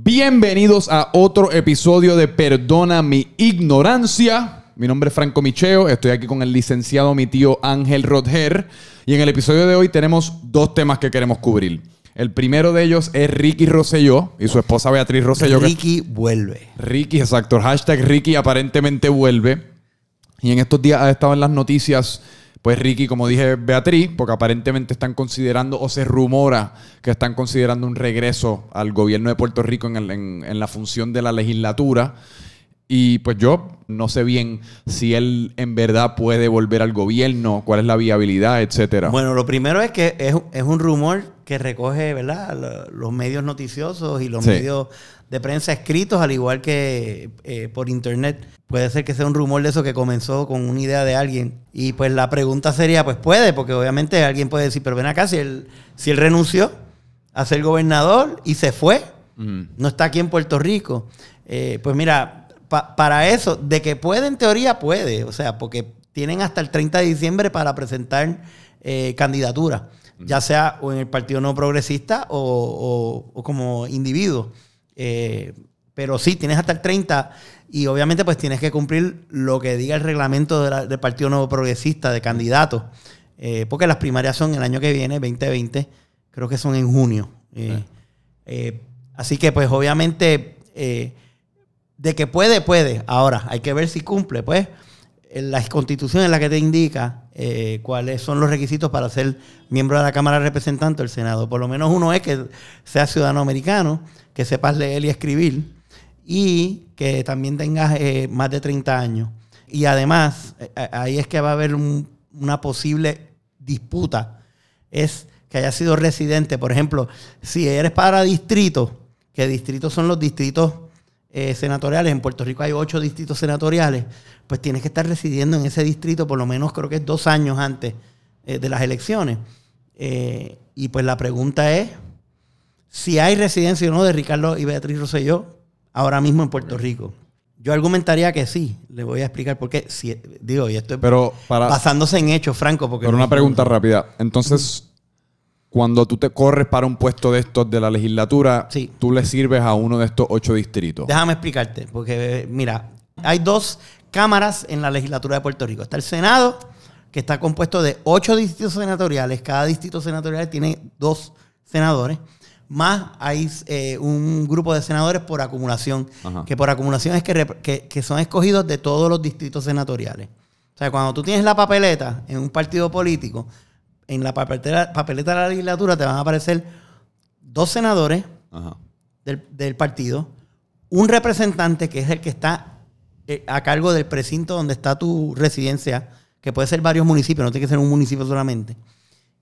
Bienvenidos a otro episodio de Perdona mi ignorancia. Mi nombre es Franco Micheo, estoy aquí con el licenciado mi tío Ángel Rodger y en el episodio de hoy tenemos dos temas que queremos cubrir. El primero de ellos es Ricky Rosselló y su esposa Beatriz Rosselló. que- Ricky vuelve. Ricky, exacto. Hashtag Ricky aparentemente vuelve. Y en estos días ha estado en las noticias, pues Ricky, como dije, Beatriz, porque aparentemente están considerando o se rumora que están considerando un regreso al gobierno de Puerto Rico en, el- en- en la función de la legislatura. Y pues yo no sé bien si él en verdad puede volver al gobierno, cuál es la viabilidad, etcétera. Bueno, lo primero es que es, es un rumor que recoge, ¿verdad? Lo- Los medios noticiosos y los Sí. medios de prensa escritos, al igual que eh, por internet. Puede ser que sea un rumor de eso que comenzó con una idea de alguien. Y pues la pregunta sería, pues puede, porque obviamente alguien puede decir, pero ven acá, si él, si él renunció a ser gobernador y se fue, Mm. no está aquí en Puerto Rico. Eh, pues mira, pa- para eso, de que puede, en teoría puede. O sea, porque tienen hasta el 30 de diciembre para presentar eh, candidatura, ya sea o en el Partido No Progresista o, o- o como individuo. Eh, pero sí, tienes hasta el 30 y obviamente pues tienes que cumplir lo que diga el reglamento de la- del Partido Nuevo Progresista de candidatos. Eh, porque las primarias son el año que viene, 2020, creo que son en junio. Eh, eh, así que pues obviamente de que puede, puede. Ahora, hay que ver si cumple, pues. La constitución es la que te indica eh, cuáles son los requisitos para ser miembro de la Cámara de Representantes Senado. Por lo menos uno es que sea ciudadano americano, que sepas leer y escribir y que también tengas eh, más de 30 años. Y además, eh, ahí es que va a haber un- una posible disputa. Es que haya sido residente. Por ejemplo, si eres para distrito, que distritos son los distritos eh, senatoriales, en Puerto Rico hay ocho distritos senatoriales, pues tienes que estar residiendo en ese distrito por lo menos creo que es dos años antes eh, de las elecciones. Eh, y pues la pregunta es si hay residencia o no de Ricardo y Beatriz Rosselló ahora mismo en Puerto Rico. Yo argumentaría que sí. Le voy a explicar por qué. Si, digo, y esto es Pero para, basándose en hechos, Franco. Porque Pero no- una pregunta rápida. Entonces, cuando tú te corres para un puesto de estos de la legislatura, Sí. tú le sirves a uno de estos ocho distritos. Déjame explicarte, porque mira, hay dos cámaras en la legislatura de Puerto Rico. Está el Senado, que está compuesto de ocho distritos senatoriales. Cada distrito senatorial tiene dos senadores. Más hay eh, un grupo de senadores por acumulación, Ajá. que por acumulación es que- que son escogidos de todos los distritos senatoriales. O sea, cuando tú tienes la papeleta en un partido político, en la papeleta, papeleta de la legislatura te van a aparecer dos senadores, Ajá. del, del partido, un representante que es el que está eh, a cargo del precinto donde está tu residencia, que puede ser varios municipios, no tiene que ser un municipio solamente.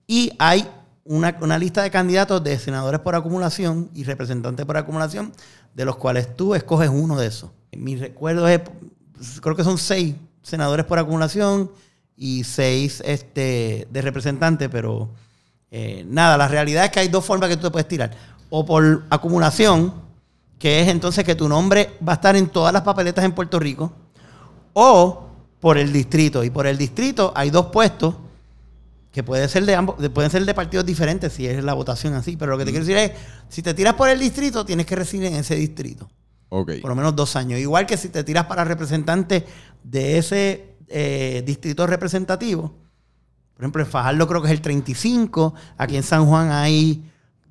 Y hay una, una lista de candidatos de senadores por acumulación y representantes por acumulación, de los cuales tú escoges uno de esos. Mi recuerdo es, creo que son seis senadores por acumulación y seis este, de representantes, pero eh, nada, la realidad es que hay dos formas que tú te puedes tirar. O por acumulación, que es entonces que tu nombre va a estar en todas las papeletas en Puerto Rico, o por el distrito. Y por el distrito hay dos puestos que pueden ser de ambos, de- pueden ser de partidos diferentes si es la votación así. Pero lo que te quiero decir es, si te tiras por el distrito, tienes que residir en ese distrito. Ok. Por lo menos dos años. Igual que si te tiras para representante de ese eh, distrito representativo. Por ejemplo, en Fajardo creo que es el 35. Aquí en San Juan hay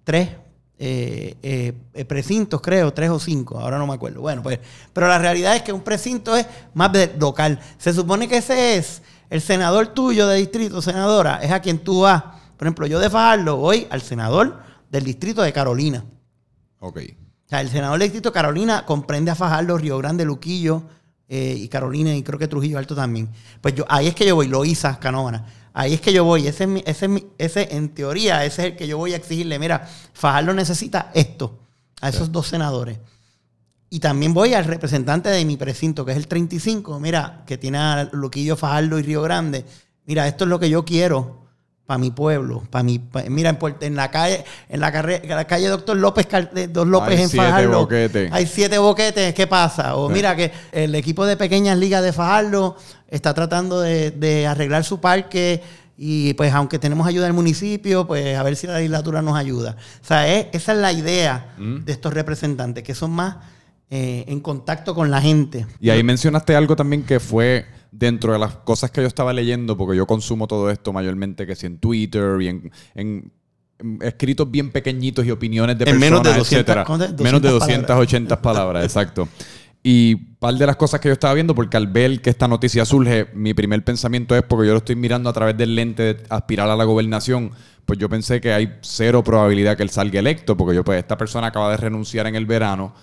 tres eh, eh, eh, precintos, creo, tres o cinco. Ahora no me acuerdo. Bueno, pues, pero la realidad es que un precinto es más local. Se supone que ese es el senador tuyo de distrito, senadora, es a quien tú vas. Por ejemplo, yo de Fajardo voy al senador del distrito de Carolina. Ok. O sea, el senador del distrito de Carolina comprende a Fajardo, Río Grande, Luquillo eh, y Carolina y creo que Trujillo Alto también. Pues yo, ahí es que yo voy, Loíza, Canóvana. Ahí es que yo voy. Ese, es mi- ese, es mi- ese, en teoría, ese es el que yo voy a exigirle. Mira, Fajardo necesita esto a esos dos senadores. Y también voy al representante de mi precinto, que es el 35, mira, que tiene a Luquillo, Fajardo y Río Grande. Mira, esto es lo que yo quiero para mi pueblo, para mi pa- mira en, Puerto- en la calle en la, carre- en la calle Doctor López de- Dos López Hay en siete Fajardo. boquetes. Hay siete boquetes, ¿qué pasa? O Sí. mira que el equipo de pequeñas ligas de Fajardo está tratando de, de arreglar su parque y pues aunque tenemos ayuda del municipio, pues a ver si la legislatura nos ayuda. O sea, esa es la idea Mm. de estos representantes, que son más eh, en contacto con la gente. Y ahí mencionaste algo también que fue dentro de las cosas que yo estaba leyendo, porque yo consumo todo esto mayormente que si en Twitter y en, escritos bien pequeñitos y opiniones de En personas, menos de 200 etcétera. ¿cuánto es? Menos de 200 280 palabras, exacto. Y par de las cosas que yo estaba viendo, porque al ver que esta noticia surge, mi primer pensamiento es porque yo lo estoy mirando a través del lente de aspirar a la gobernación, pues yo pensé que hay cero probabilidad que él salga electo, porque yo, pues, esta persona acaba de renunciar en el verano,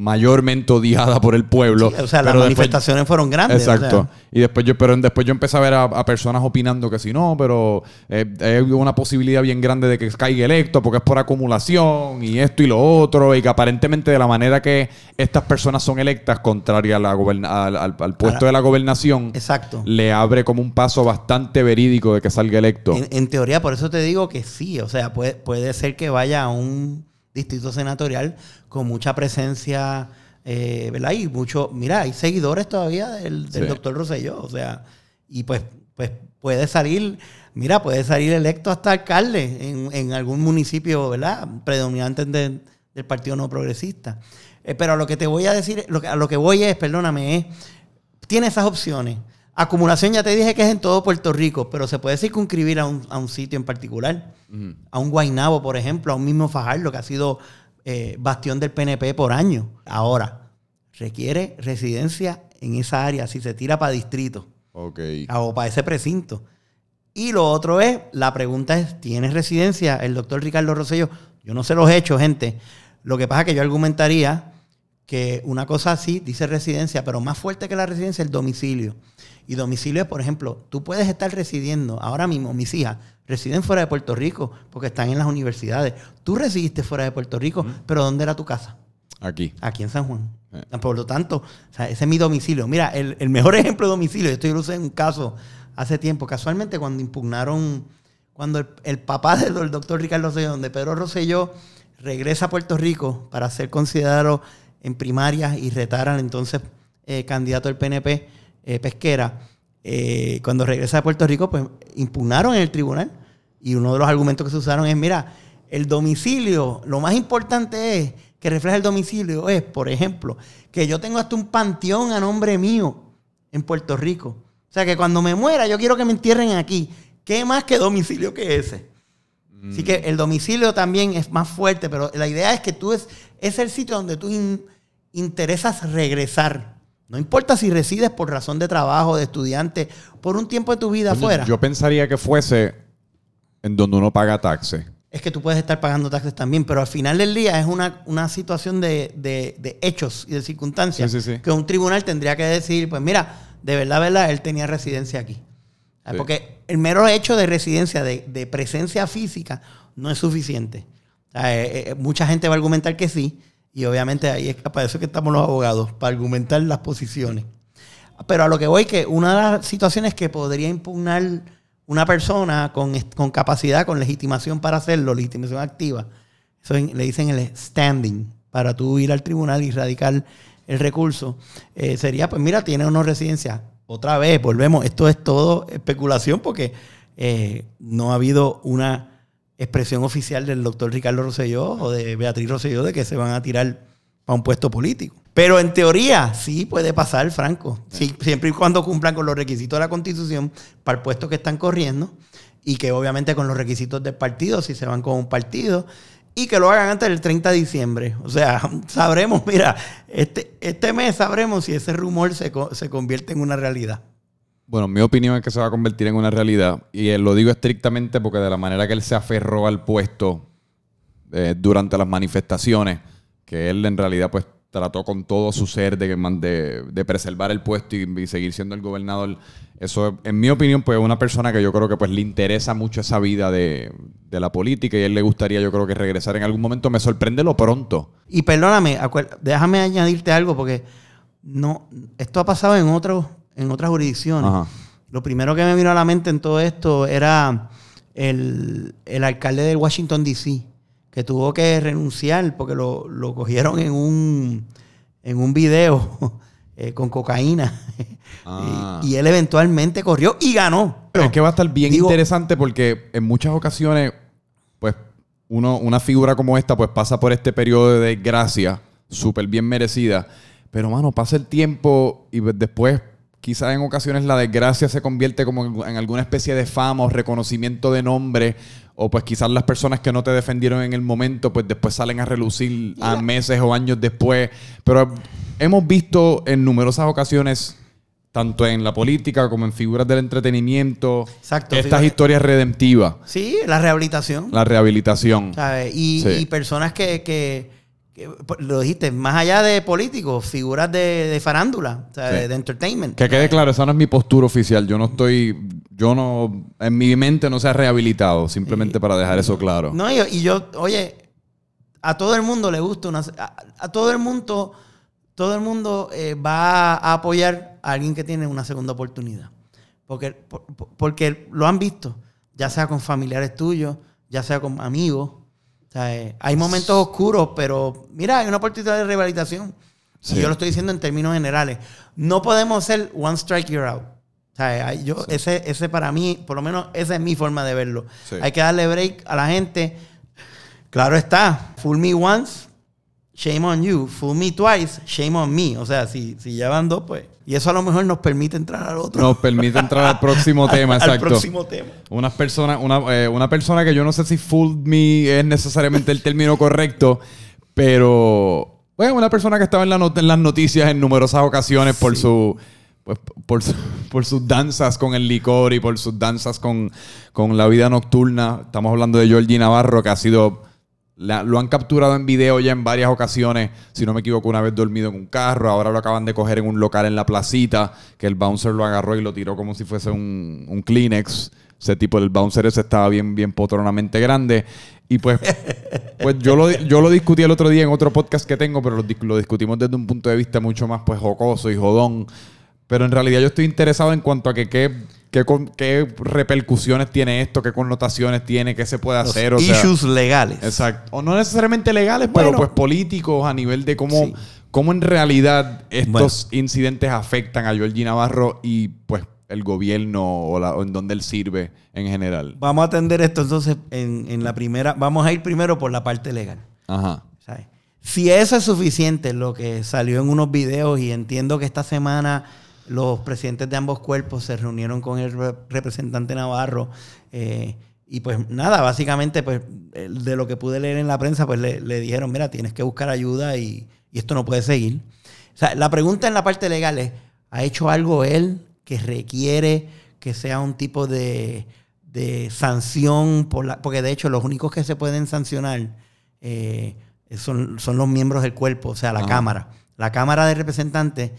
mayormente odiada por el pueblo. Sí, o sea, las después- manifestaciones fueron grandes. o Exacto. sea. y después yo, pero después yo empecé a ver a, a personas opinando que si no, pero eh, hay una posibilidad bien grande de que caiga electo porque es por acumulación y esto y lo otro, y que aparentemente de la manera que estas personas son electas, contraria a la goberna- al, al- al puesto Ahora- de la gobernación, Exacto. le abre como un paso bastante verídico de que salga electo. En, en teoría, por eso te digo que sí. O sea, puede, puede ser que vaya a un distrito senatorial con mucha presencia, eh, ¿verdad? Y mucho, mira, hay seguidores todavía del, del Sí. doctor Rosselló. O sea, y pues, pues puede salir, mira, puede salir electo hasta alcalde en, en algún municipio, ¿verdad? Predominante de- del Partido No Progresista. Eh, pero a lo que te voy a decir, lo que- a lo que voy es, perdóname, es tiene esas opciones. Acumulación ya te dije que es en todo Puerto Rico, pero se puede circunscribir a un, a un sitio en particular. A un Guainabo, por ejemplo, a un mismo Fajardo, que ha sido eh, bastión del PNP por años. Ahora, requiere residencia en esa área si se tira para distrito Ok. o para ese precinto. Y lo otro es, la pregunta es, ¿tienes residencia? El doctor Ricardo Rosselló, yo no se los he hecho, gente. Lo que pasa es que yo argumentaría que una cosa así dice residencia, pero más fuerte que la residencia es el domicilio. Y domicilio es, por ejemplo, tú puedes estar residiendo, ahora mismo mis hijas residen fuera de Puerto Rico porque están en las universidades. Tú residiste fuera de Puerto Rico, pero ¿dónde era tu casa? Aquí. Aquí en San Juan. Eh. Por lo tanto, o sea, ese es mi domicilio. Mira, el, el mejor ejemplo de domicilio, esto yo lo usé en un caso hace tiempo, casualmente cuando impugnaron, cuando el, el papá del, del doctor Ricardo Rosselló, donde Pedro Rosselló regresa a Puerto Rico para ser considerado en primarias y retar al entonces eh, candidato del PNP, eh, Pesquera, eh, cuando regresa a Puerto Rico, pues impugnaron en el tribunal. Y uno de los argumentos que se usaron es, mira, el domicilio, lo más importante es que refleja el domicilio, es, por ejemplo, que yo tengo hasta un panteón a nombre mío en Puerto Rico. O sea, que cuando me muera, yo quiero que me entierren aquí. ¿Qué más que domicilio que ese? Así que el domicilio también es más fuerte, pero la idea es que tú es, es el sitio donde tú in- interesas regresar. No importa si resides por razón de trabajo, de estudiante, por un tiempo de tu vida afuera. Yo pensaría que fuese en donde uno paga taxes. es que tú puedes estar pagando taxes también, pero al final del día es una, una situación de, de- de hechos y de circunstancias Sí, sí, sí. que un tribunal tendría que decir, pues mira, de verdad, verdad, él tenía residencia aquí. Porque el mero hecho de residencia, de, de presencia física, no es suficiente. Eh, eh, mucha gente va a argumentar que sí, y obviamente ahí es para eso que estamos los abogados, para argumentar las posiciones. Pero a lo que voy, que una de las situaciones que podría impugnar una persona con, con capacidad, con legitimación para hacerlo, legitimación activa, eso le dicen el standing, para tú ir al tribunal y radicar el recurso, eh, sería, pues mira, tiene una residencia. Otra vez, volvemos, esto es todo especulación porque eh, no ha habido una expresión oficial del doctor Ricardo Rosselló o de Beatriz Rosselló de que se van a tirar para un puesto político. Pero en teoría sí puede pasar, Franco. Sí, siempre y cuando cumplan con los requisitos de la Constitución para el puesto que están corriendo y que obviamente con los requisitos del partido, si se van con un partido, y que lo hagan antes del 30 de diciembre. O sea, sabremos, mira, este, este mes sabremos si ese rumor se, se convierte en una realidad. Bueno, mi opinión es que se va a convertir en una realidad. Y eh, lo digo estrictamente porque de la manera que él se aferró al puesto eh, durante las manifestaciones, que él en realidad pues trató con todo su ser de, de, de preservar el puesto y, seguir siendo el gobernador. Eso, en mi opinión, pues es una persona que yo creo que pues le interesa mucho esa vida de, de la política y él le gustaría yo creo que regresar en algún momento. Me sorprende lo pronto. Y perdóname, déjame añadirte algo porque no, esto ha pasado en otros, en otras jurisdicciones. Ajá. Lo primero que me vino a la mente en todo esto era el, el alcalde de Washington, D.C., que tuvo que renunciar porque lo, lo cogieron en un, en un video eh, con cocaína. Ah. y, y él eventualmente corrió y ganó. Es que va a estar bien Digo- interesante porque en muchas ocasiones, pues, uno, una figura como esta, pues pasa por este periodo de desgracia, súper bien merecida. Pero, mano, pasa el tiempo y pues, después, quizás en ocasiones la desgracia se convierte como en, alguna especie de fama o reconocimiento de nombre. O pues quizás las personas que no te defendieron en el momento, pues después salen a relucir a meses o años después. Pero hemos visto en numerosas ocasiones tanto en la política como en figuras del entretenimiento, Exacto, estas historias redemptivas, Sí, la rehabilitación. la rehabilitación. ¿sabes? Y, Sí. y personas que, lo dijiste, más allá de políticos, figuras de, de farándula, ¿sabes? Sí. de entertainment. Que quede claro, esa no es mi postura oficial. Yo no estoy, yo no, en mi mente no se ha rehabilitado, simplemente para dejar eso claro. No, y, y yo, oye, a todo el mundo le gusta una... A, a todo el mundo, todo el mundo eh, va a apoyar a alguien que tiene una segunda oportunidad. Porque, por- por- porque lo han visto, ya sea con familiares tuyos, ya sea con amigos. O sea, eh, hay momentos oscuros, pero mira, hay una oportunidad de rehabilitación. Sí. Y yo lo estoy diciendo en términos generales. No podemos ser one strike you're out. O sea, hay- yo, ese, ese para mí, por lo menos esa es mi forma de verlo. Sí. Hay que darle break a la gente. Claro está, fool me once, shame on you. Fool me twice, shame on me. O sea, si, si llevan dos, pues. Y eso a lo mejor nos permite entrar al otro. Nos permite entrar al próximo tema, al, exacto. próximo tema. Unas personas, una, eh, una persona que yo no sé si fooled me es necesariamente el término correcto, pero bueno, una persona que estaba en, la not- en las noticias en numerosas ocasiones por su pues, por, su- por sus danzas con el licor y por sus danzas con, con la vida nocturna. Estamos hablando de Georgie Navarro, que ha sido la- lo han capturado en video ya en varias ocasiones. Si no me equivoco, una vez dormido en un carro. Ahora lo acaban de coger en un local en la placita. Que el bouncer lo agarró y lo tiró como si fuese un, un Kleenex. Ese tipo, el bouncer ese estaba bien, bien potronamente grande. Y pues, pues yo, lo, yo lo discutí el otro día en otro podcast que tengo, pero lo, lo discutimos desde un punto de vista mucho más pues jocoso y jodón. Pero en realidad yo estoy interesado en cuanto a que qué, qué, con- qué repercusiones tiene esto, qué connotaciones tiene, qué se puede Los hacer. O sea, issues legales. Exacto. O no necesariamente legales, pero pues políticos a nivel de cómo, Sí. cómo en realidad estos incidentes afectan a Georgie Navarro y pues el gobierno o, la- o en donde él sirve en general. Vamos a atender esto entonces en, en la primera. Vamos a ir primero por la parte legal. Ajá. ¿sabes? Si eso es suficiente, lo que salió en unos videos, y entiendo que esta semana los presidentes de ambos cuerpos se reunieron con el re- representante Navarro, eh, y pues nada, básicamente, pues de lo que pude leer en la prensa, pues le, le dijeron, mira, tienes que buscar ayuda y, y esto no puede seguir. O sea, la pregunta en la parte legal es, ¿ha hecho algo él que requiere que sea un tipo de, de sanción? Por la, porque de hecho los únicos que se pueden sancionar eh, son, son los miembros del cuerpo, o sea, la. Cámara. La Cámara de Representantes,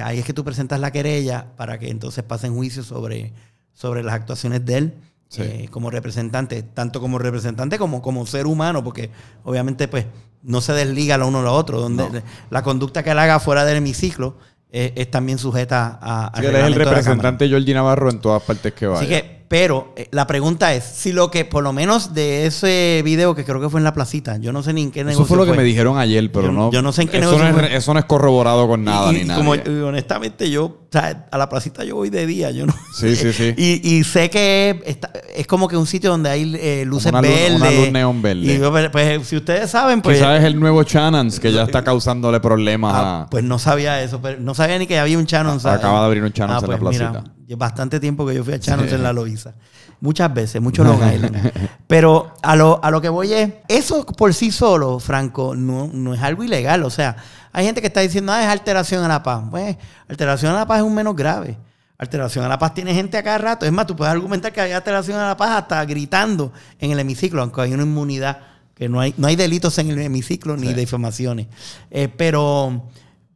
ahí es que tú presentas la querella para que entonces pasen juicio sobre, sobre las actuaciones de él Sí. eh, como representante, tanto como representante como como ser humano, porque obviamente pues no se desliga lo uno a lo otro, donde No. la conducta que él haga fuera del hemiciclo eh, es también sujeta a, que él es el representante Georgie Navarro en todas partes que vaya. Así que, pero eh, la pregunta es, si lo que, por lo menos de ese video que creo que fue en la placita, yo no sé ni en qué negocio Eso fue lo que fue. me dijeron ayer, pero Yo- no. yo no sé en qué eso negocio no, es, fue. eso no es corroborado con nada y, ni nada. honestamente yo, o sea, a la placita yo voy de día, yo no. Sí, sí, sí. Y, y sé que está- es como que un sitio donde hay eh, luces una luz- verdes. una luz neón verde. Y yo, pues, pues, si ustedes saben, pues. Quizás es el nuevo Channons que ya está causándole problemas ah, a. pues no sabía eso, pero no sabía ni que había un Shannon. ¿sabes? Acaba de abrir un Shannon's en la pues placita. Bastante tiempo que yo fui a Shannon's Sí. en la Loiza. Muchas veces, mucho Long Island. Pero a lo, a lo que voy es, eso por sí solo, Franco, no, no es algo ilegal. O sea, hay gente que está diciendo, ah, es alteración a la paz. Pues, alteración a la paz es un menos grave. Alteración a la paz tiene gente a cada rato. Es más, tú puedes argumentar que hay alteración a la paz hasta gritando en el hemiciclo, aunque hay una inmunidad, que no hay, no hay delitos en el hemiciclo ni difamaciones. Eh, pero,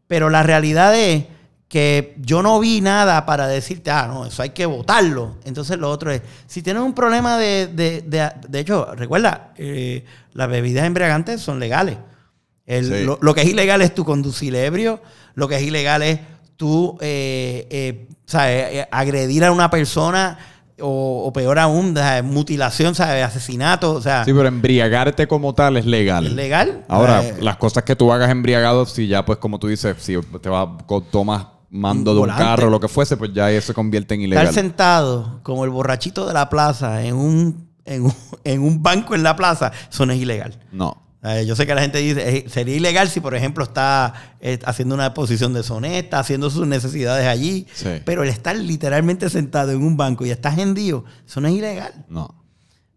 pero la realidad es que yo no vi nada para decirte, ah, no, eso hay que votarlo. Entonces lo otro es, si tienes un problema de, de, de, de hecho, recuerda, eh, las bebidas embriagantes son legales. El- Sí. lo, lo que es ilegal es tu conducir ebrio, lo que es ilegal es tú eh, eh, ¿sabes? Agredir a una persona o, o peor aún, mutilación, ¿sabes? asesinato, o sea, Sí, pero embriagarte como tal es legal. ¿es legal? Ahora, Eh, las cosas que tú hagas embriagado, si ya, pues como tú dices, si te vas, tomas mando Un de un carro o lo que fuese, pues ya eso se convierte en estar ilegal. sentado como el borrachito de la plaza en un, en un, en un banco en la plaza, eso no es ilegal. No. Eh, yo sé que la gente dice, eh, sería ilegal si, por ejemplo, está eh, haciendo una exposición deshonesta, haciendo sus necesidades allí, Sí. pero el estar literalmente sentado en un banco y estás hendido, eso no es ilegal. No.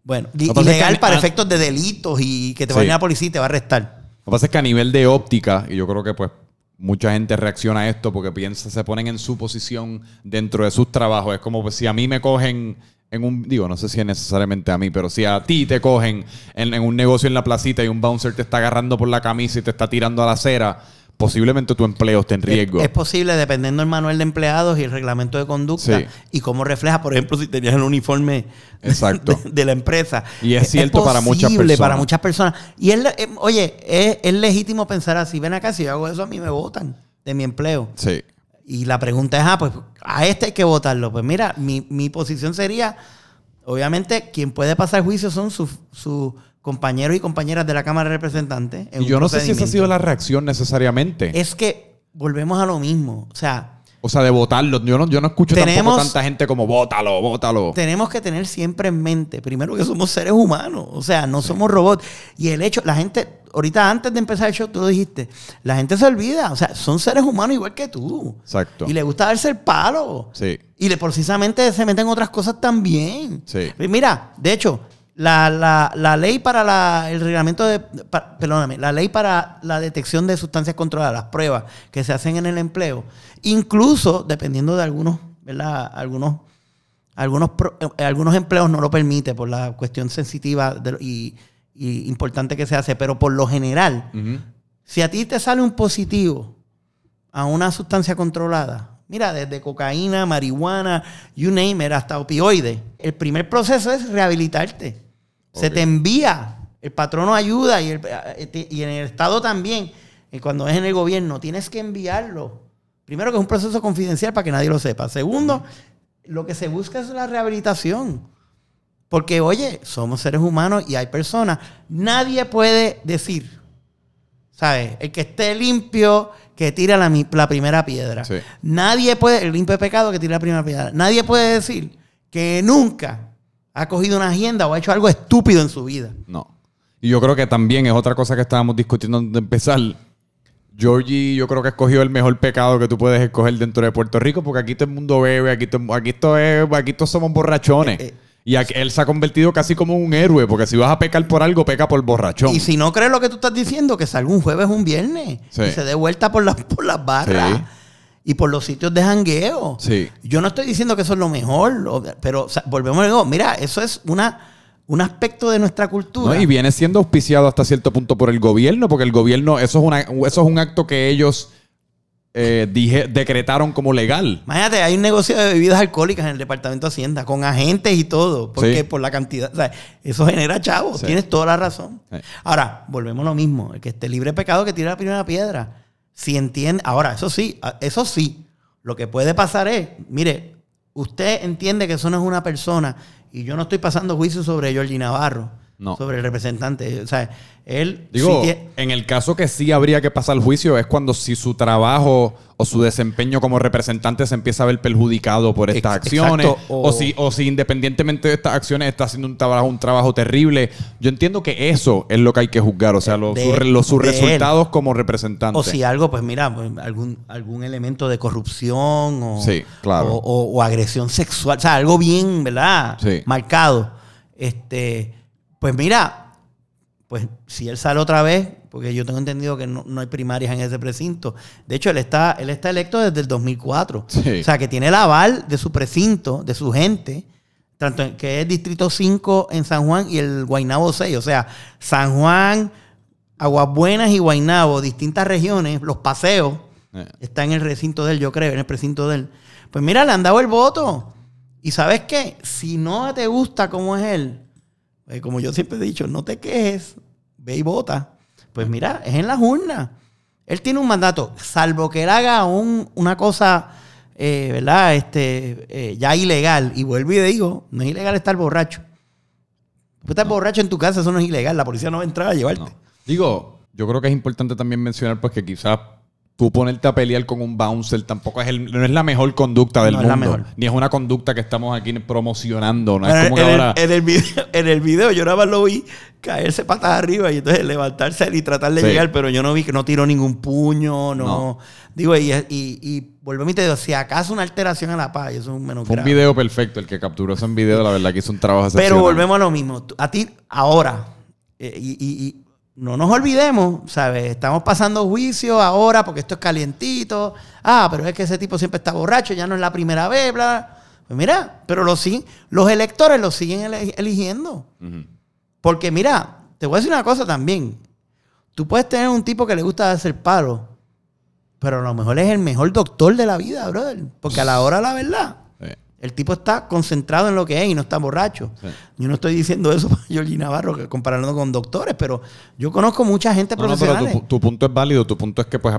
Bueno, ilegal para efectos de delitos y que te Sí. vaya a la policía y te va a arrestar. Lo que pasa es que a nivel de óptica, y yo creo que pues mucha gente reacciona a esto porque piensa, se ponen en su posición dentro de sus trabajos. Es como pues, si a mí me cogen en un, digo, no sé si es necesariamente a mí, pero si a ti te cogen en, en un negocio en la placita y un bouncer te está agarrando por la camisa y te está tirando a la acera, posiblemente tu empleo esté en riesgo. Es, es posible, dependiendo del manual de empleados y el reglamento de conducta Sí. y cómo refleja, por ejemplo, si tenías el uniforme Exacto. de, de la empresa. Y es cierto para muchas posible personas. para muchas personas. Y es, eh, oye, es, es legítimo pensar así. Ven acá, si yo hago eso, a mí me votan de mi empleo. Sí. Y la pregunta es, ah, pues a este hay que votarlo. Pues mira, mi, mi posición sería, obviamente, quien puede pasar juicio son sus sus compañeros y compañeras de la Cámara de Representantes. en Y yo no sé si esa ha sido la reacción necesariamente. Es que volvemos a lo mismo. O sea, o sea, de votarlo. Yo no, yo no escucho tampoco Tenemos- tanta gente como vótalo, vótalo. tenemos que tener siempre en mente, primero que somos seres humanos, o sea, no somos robots. Y el hecho, la gente, ahorita antes de empezar el show, tú lo dijiste, la gente se olvida, o sea, son seres humanos igual que tú. Exacto. Y le gusta darse el palo. Sí. Y le, precisamente se meten otras cosas también. Sí. Mira, de hecho, la, la- la ley para la- el reglamento de. pa- perdóname, la ley para la detección de sustancias controladas, las pruebas que se hacen en el empleo, incluso dependiendo de algunos, ¿verdad? Algunos. Algunos, eh, algunos empleos no lo permite por la cuestión sensitiva de y, y importante que se hace, pero por lo general, si a ti te sale un positivo a una sustancia controlada, mira, desde cocaína, marihuana, you name it, hasta opioides, el primer proceso es rehabilitarte. Se te envía, el patrono ayuda y, el- eh, y en el Estado también, y cuando es en el gobierno, tienes que enviarlo. Primero que es un proceso confidencial para que nadie lo sepa. Segundo, lo que se busca es la rehabilitación. Porque, oye, somos seres humanos y hay personas. Nadie puede decir, ¿sabes? El que esté limpio, que tira la, primera piedra. Sí. Nadie puede, el limpio de pecado, que tira la primera piedra. Nadie puede decir que nunca ha cogido una agenda o ha hecho algo estúpido en su vida. No. Y yo creo que también es otra cosa que estábamos discutiendo antes de empezar. Georgie, yo creo que escogió el mejor pecado que tú puedes escoger dentro de Puerto Rico, porque aquí todo el mundo bebe, aquí, to- aquí, es, aquí todos somos borrachones. Eh, eh. y él se ha convertido casi como un héroe, porque si vas a pecar por algo, peca por borrachón. Y si no crees lo que tú estás diciendo, que salga un jueves o un viernes Sí. y se dé vuelta por las, por las barras Sí. Y por los sitios de jangueo. Sí. Yo no estoy diciendo que eso es lo mejor, pero o sea, volvemos a digo, mira, eso es una, un aspecto de nuestra cultura. ¿no? Y viene siendo auspiciado hasta cierto punto por el gobierno, porque el gobierno, eso es, una, eso es un acto que ellos eh, dije- decretaron como legal. Imagínate, hay un negocio de bebidas alcohólicas en el Departamento de Hacienda, con agentes y todo, porque Sí. por la cantidad, o sea, eso genera chavos, Sí. tienes toda la razón. Sí. Ahora, volvemos a lo mismo, el que esté libre de pecado que tire la primera piedra. Si entiende, ahora, eso sí, a- eso sí, lo que puede pasar es, mire, usted entiende que eso no es una persona, y yo no estoy pasando juicio sobre Georgie Navarro, No. sobre el representante, o sea, él Digo, sí en el caso que sí habría que pasar juicio es cuando si su trabajo o su desempeño como representante se empieza a ver perjudicado por estas Ex- acciones exacto, o... o- si o si independientemente de estas acciones está haciendo un trabajo un trabajo terrible. Yo entiendo que eso es lo que hay que juzgar, o sea, los, De- sus, re- los- sus él. resultados como representante. O si algo, pues mira, pues, algún, algún elemento de corrupción o, Sí, claro. o, o- o agresión sexual, o sea, algo bien, ¿verdad? Sí. Marcado. Este, pues mira, pues si él sale otra vez, porque yo tengo entendido que no, no hay primarias en ese precinto. De hecho, él está, él está electo desde el 2004. Sí. O sea, que tiene el aval de su precinto, de su gente, tanto que es Distrito 5 en San Juan y el Guaynabo 6. O sea, San Juan, Aguas Buenas y Guaynabo, distintas regiones, los paseos, Eh. está en el recinto de él, yo creo, en el precinto de él. Pues mira, le han dado el voto. Y sabes qué, si no te gusta como es él, pues como yo siempre he dicho, no te quejes, ve y vota. Pues mira, es en las urnas. Él tiene un mandato, salvo que él haga un- una cosa eh, ¿verdad? Este, eh, ya ilegal. Y vuelvo y digo, no es ilegal estar borracho. Tú estás borracho en tu casa, eso no es ilegal. La policía no va a entrar a llevarte. No. Digo, yo creo que es importante también mencionar pues que quizás tú ponerte a pelear con un bouncer tampoco es el, no es la mejor conducta del No es la mundo. mejor. Ni es una conducta que estamos aquí promocionando. No es como en, que el, ahora... en el video, en el video yo nada más lo vi caerse patas arriba y entonces levantarse y tratar de Sí. llegar, pero yo no vi que no tiró ningún puño, no. No. Digo, y, y, y volvemos y te digo, si acaso una alteración a la paz, eso es un menos Fue un grave. video perfecto. El que capturó ese video, la verdad que hizo un trabajo Pero volvemos a lo mismo. A ti, ahora, eh, y, y- y no nos olvidemos, ¿sabes? Estamos pasando juicio ahora porque esto es calientito. Ah, pero es que ese tipo siempre está borracho, ya no es la primera vez, bla. Pues mira, pero lo siguen, los electores lo siguen eligiendo. Porque mira, te voy a decir una cosa también. Tú puedes tener un tipo que le gusta hacer palo, pero a lo mejor es el mejor doctor de la vida, brother. Porque a la hora de la verdad. El tipo está concentrado en lo que es y no está borracho. Sí. Yo no estoy diciendo eso para Georgie Navarro, que comparándolo con doctores, pero yo conozco mucha gente No, no, pero profesional. tu, tu punto es válido. Tu punto es que pues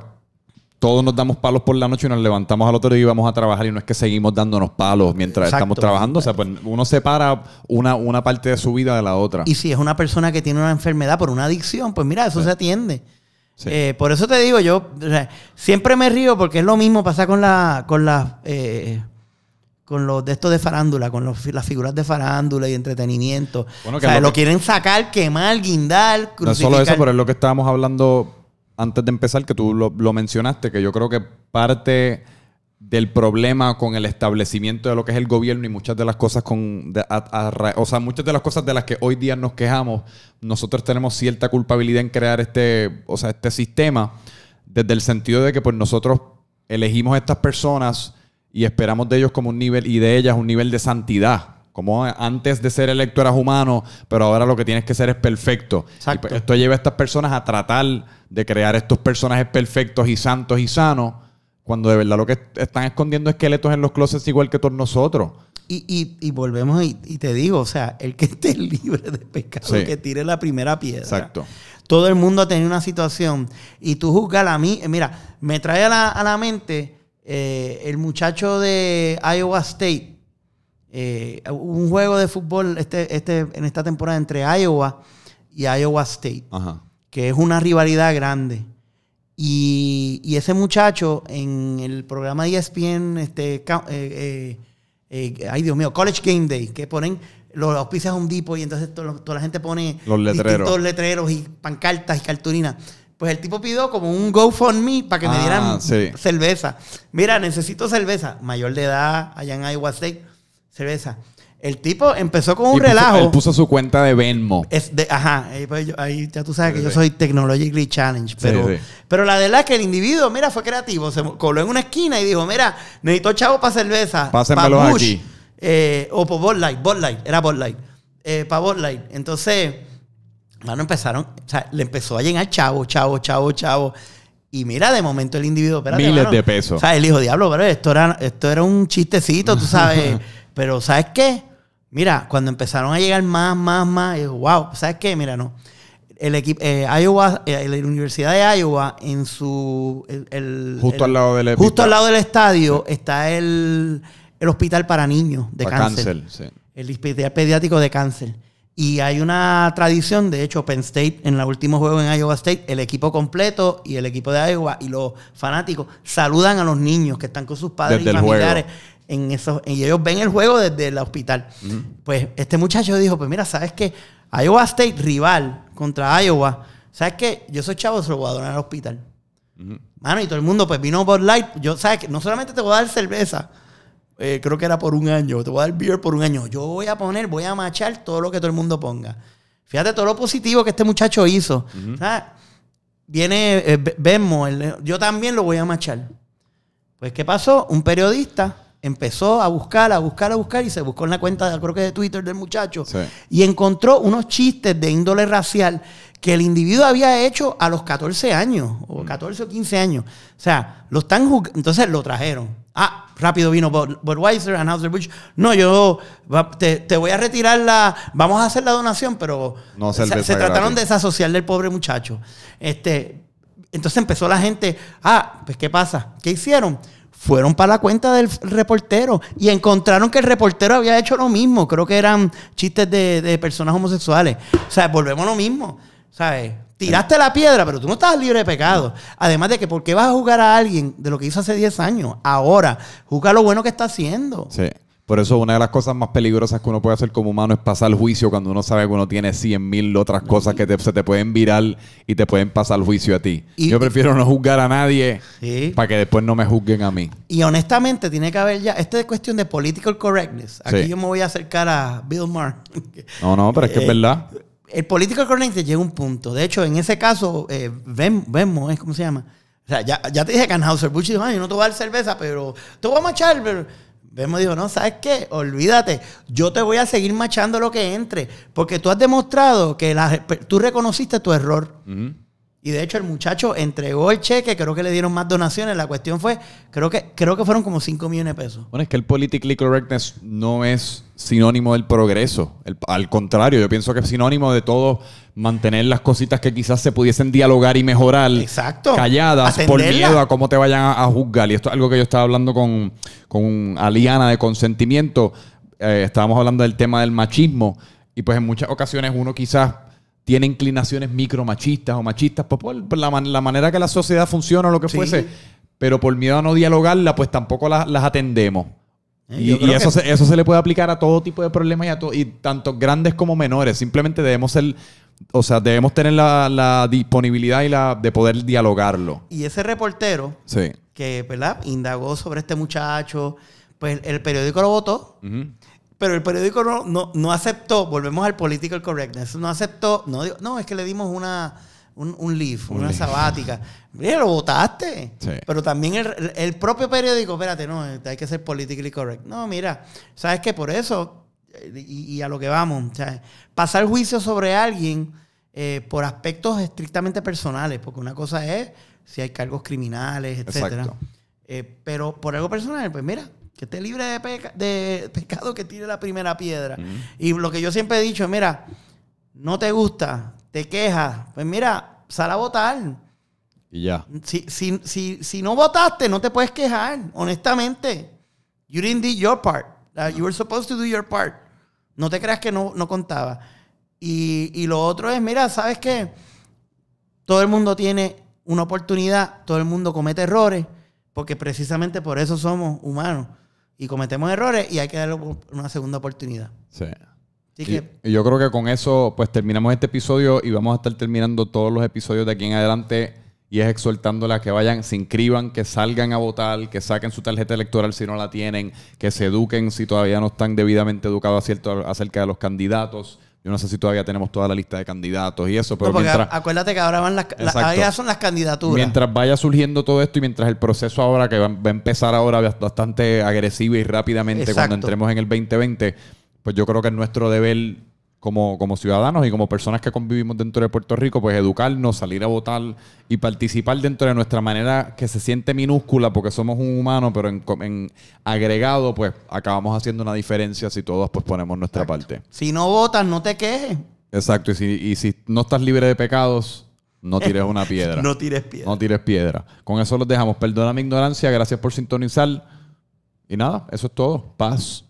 todos nos damos palos por la noche y nos levantamos al otro día y vamos a trabajar y no es que seguimos dándonos palos mientras Exacto. estamos trabajando. O sea, pues uno separa una, una parte de su vida de la otra. Y si es una persona que tiene una enfermedad por una adicción, pues mira, eso se atiende. Sí. Eh, por eso te digo, yo o sea, siempre me río porque es lo mismo pasa con la, con las eh, con los de estos de farándula, con los las figuras de farándula y entretenimiento. Bueno, o que sea, lo quieren sacar, quemar, guindar, No es solo eso, pero es lo que estábamos hablando antes de empezar, que tú lo, lo mencionaste, que yo creo que parte del problema con el establecimiento de lo que es el gobierno y muchas de las cosas con de- a- a ra- o sea muchas de las cosas de las que hoy día nos quejamos nosotros tenemos cierta culpabilidad en crear este o sea este sistema desde el sentido de que pues nosotros elegimos a estas personas y esperamos de ellos como un nivel y de ellas un nivel de santidad como antes de ser electo eras humano, pero ahora lo que tienes que ser es perfecto. Exacto. Y pues esto lleva a estas personas a tratar de crear estos personajes perfectos y santos y sanos, cuando de verdad lo que están escondiendo esqueletos en los closets igual que todos nosotros. Y, y- y volvemos y, y te digo, o sea, el que esté libre de pecado, Sí. que tire la primera piedra. Exacto. Todo el mundo ha tenido una situación y tú juzgas a mí. Mira, me trae a la, a la mente eh, el muchacho de Iowa State. Eh, un juego de fútbol este, este, en esta temporada entre Iowa y Iowa State, Ajá. que es una rivalidad grande. Y, y ese muchacho en el programa de ESPN, este, eh, ay Dios mío, College Game Day, que ponen los auspicios Home Depot y entonces to- toda la gente pone Los letreros. letreros y pancartas y cartulinas. Pues el tipo pidió como un GoFundMe para que me Ah, dieran sí. cerveza. Mira, necesito cerveza. Mayor de edad, allá en Iowa State, cerveza. El tipo empezó con un puso- relajo. él puso su cuenta de Venmo. Es de, ajá, ahí, pues, yo- ahí ya tú sabes que Sí, yo soy Technologically Challenged. Pero, sí. pero la verdad es que el individuo, mira, fue creativo. Se coló en una esquina y dijo, mira, necesito chavo para cerveza. Pásenmelos pa' aquí. eh, o por Bud Light, Bud Light, era Bud Light. Eh, para Bud Light. Entonces, mano, empezaron, o sea, le empezó a llegar chavo, chavo, chavo, chavo. Y mira, de momento el individuo, espérate, Miles mano. de pesos. O sea, él dijo, diablo, pero esto era, esto era un chistecito, tú sabes. pero, ¿sabes qué? Mira, cuando empezaron a llegar más, más, más, yo, wow, ¿sabes qué? Mira, no. El equipo, eh, Iowa, eh, la Universidad de Iowa, en su. el- el- Justo el- al lado del Justo al lado del estadio está el, el hospital para niños de Para cáncer. cáncer, sí. El hospital pediátrico de cáncer. Y hay una tradición, de hecho, Penn State, en el último juego en Iowa State, el equipo completo y el equipo de Iowa y los fanáticos saludan a los niños que están con sus padres Desde y familiares. En esos, y ellos ven el juego desde el hospital. Pues este muchacho dijo, pues mira, ¿sabes qué? Iowa State, rival contra Iowa. ¿Sabes qué? Yo soy chavo, se lo voy a donar al hospital. Mano, y todo el mundo, pues vino Bud Light. Yo, ¿sabes qué? No solamente te voy a dar cerveza, eh, creo que era por un año, te voy a dar beer por un año. Yo voy a poner, voy a machar todo lo que todo el mundo ponga. Fíjate todo lo positivo que este muchacho hizo. ¿Sabes? Viene eh, Be- Venmo, el- yo también lo voy a machar. Pues, ¿qué pasó? Un periodista empezó a buscar, a buscar, a buscar y se buscó en la cuenta, creo que de Twitter del muchacho Sí. y encontró unos chistes de índole racial que el individuo había hecho a los 14 años, o 14 o 15 años. O sea, lo están entonces lo trajeron. Ah, rápido vino Bud- Budweiser, Anheuser-Busch. No, yo te, te voy a retirar la... Vamos a hacer la donación, pero... No se, se trataron de desasociar del pobre muchacho. Este, entonces empezó la gente, ah, pues ¿qué pasa? ¿Qué hicieron? fueron para la cuenta del reportero y encontraron que el reportero había hecho lo mismo. Creo que eran chistes de, de personas homosexuales. O sea, volvemos a lo mismo. ¿Sabes? Tiraste la piedra, pero tú no estás libre de pecado. Además de que, ¿por qué vas a jugar a alguien de lo que hizo hace 10 años? Ahora, juzga lo bueno que está haciendo. Sí. Por eso una de las cosas más peligrosas que uno puede hacer como humano es pasar juicio cuando uno sabe que uno tiene 100 mil otras cosas que te- se te pueden virar y te pueden pasar juicio a ti. Y- Yo prefiero no juzgar a nadie Sí. para que después no me juzguen a mí. Y honestamente, tiene que haber ya. Esto es cuestión de political correctness. Aquí Sí. yo me voy a acercar a Bill Maher. No, no, pero es que es Eh, verdad. El political correctness llega a un punto. De hecho, en ese caso, eh, Ven- Venmo es como se llama. O sea, ya, ya te dije que Anheuser-Busch dijo, "Ay, no te voy a dar cerveza, pero te voy a machar. Pero dijo, no, ¿sabes qué? Olvídate. Yo te voy a seguir machando lo que entre. Porque tú has demostrado que la- tú reconociste tu error. Y de hecho el muchacho entregó el cheque, creo que le dieron más donaciones. La cuestión fue, creo que, creo que fueron como 5 millones de pesos. Bueno, es que el politically correctness no es sinónimo del progreso. El- al contrario, yo pienso que es sinónimo de todo mantener las cositas que quizás se pudiesen dialogar y mejorar Exacto. calladas por miedo a cómo te vayan a, a juzgar. Y esto es algo que yo estaba hablando con, con Aliana de consentimiento. Eh, estábamos hablando del tema del machismo. Y pues en muchas ocasiones uno quizás tiene inclinaciones micromachistas o machistas pues, por, la, man- la manera que la sociedad funciona o lo que Sí. fuese. Pero por miedo a no dialogarla, pues tampoco las, las atendemos. Eh, Y, eso, que- se, eso se le puede aplicar a todo tipo de problemas y a y tanto grandes como menores. Simplemente debemos ser, o sea, debemos tener la, la disponibilidad y la de poder dialogarlo. Y ese reportero Sí. que, ¿verdad? Indagó sobre este muchacho, pues el periódico lo votó, Ujú. Pero el periódico no, no, no aceptó, volvemos al political correctness, no aceptó, no, digo- no es que le dimos una, un, un leaf, Un una leaf. sabática. Mira, lo votaste. Sí. Pero también el, el propio periódico, espérate, no, hay que ser politically correct. No, mira, ¿sabes qué? Por eso, eh, y, y a lo que vamos, ¿sabes? pasar juicio sobre alguien eh, por aspectos estrictamente personales, porque una cosa es si hay cargos criminales, etcétera. Eh, pero por algo personal, pues mira, que esté libre de, peca- de pecado, que tire la primera piedra. Y lo que yo siempre he dicho, mira, no te gusta, te quejas, pues mira, sal a votar. Y ya. Si, si, si, si no votaste, no te puedes quejar, honestamente. You didn't do your part. Uh, you were supposed to do your part. No te creas que no, no contaba. Y, y lo otro es, mira, ¿sabes qué? Todo el mundo tiene una oportunidad, todo el mundo comete errores, porque precisamente por eso somos humanos. Y cometemos errores y hay que darle una segunda oportunidad. Sí. Así Y, que, y yo creo que con eso, pues terminamos este episodio y vamos a estar terminando todos los episodios de aquí en adelante. Y es exhortándoles a que vayan, se inscriban, que salgan a votar, que saquen su tarjeta electoral si no la tienen, que se eduquen si todavía no están debidamente educados acerca de los candidatos. Yo no sé si todavía tenemos toda la lista de candidatos y eso, pero no, mientras, acuérdate que ahora van las, ahora son las candidaturas. mientras vaya surgiendo todo esto y mientras el proceso ahora, que va, va a empezar ahora bastante agresivo y rápidamente Exacto. cuando entremos en el 2020, pues yo creo que es nuestro deber como, como ciudadanos y como personas que convivimos dentro de Puerto Rico, pues educarnos, salir a votar y participar dentro de nuestra manera que se siente minúscula porque somos un humano, pero en, en agregado, pues acabamos haciendo una diferencia si todos pues ponemos nuestra parte. Si no votas, no te quejes. Exacto, y si, y si no estás libre de pecados, no tires una piedra. No tires piedra. No tires piedra. Con eso los dejamos. Perdona mi ignorancia. Gracias por sintonizar. Y nada, eso es todo. Paz.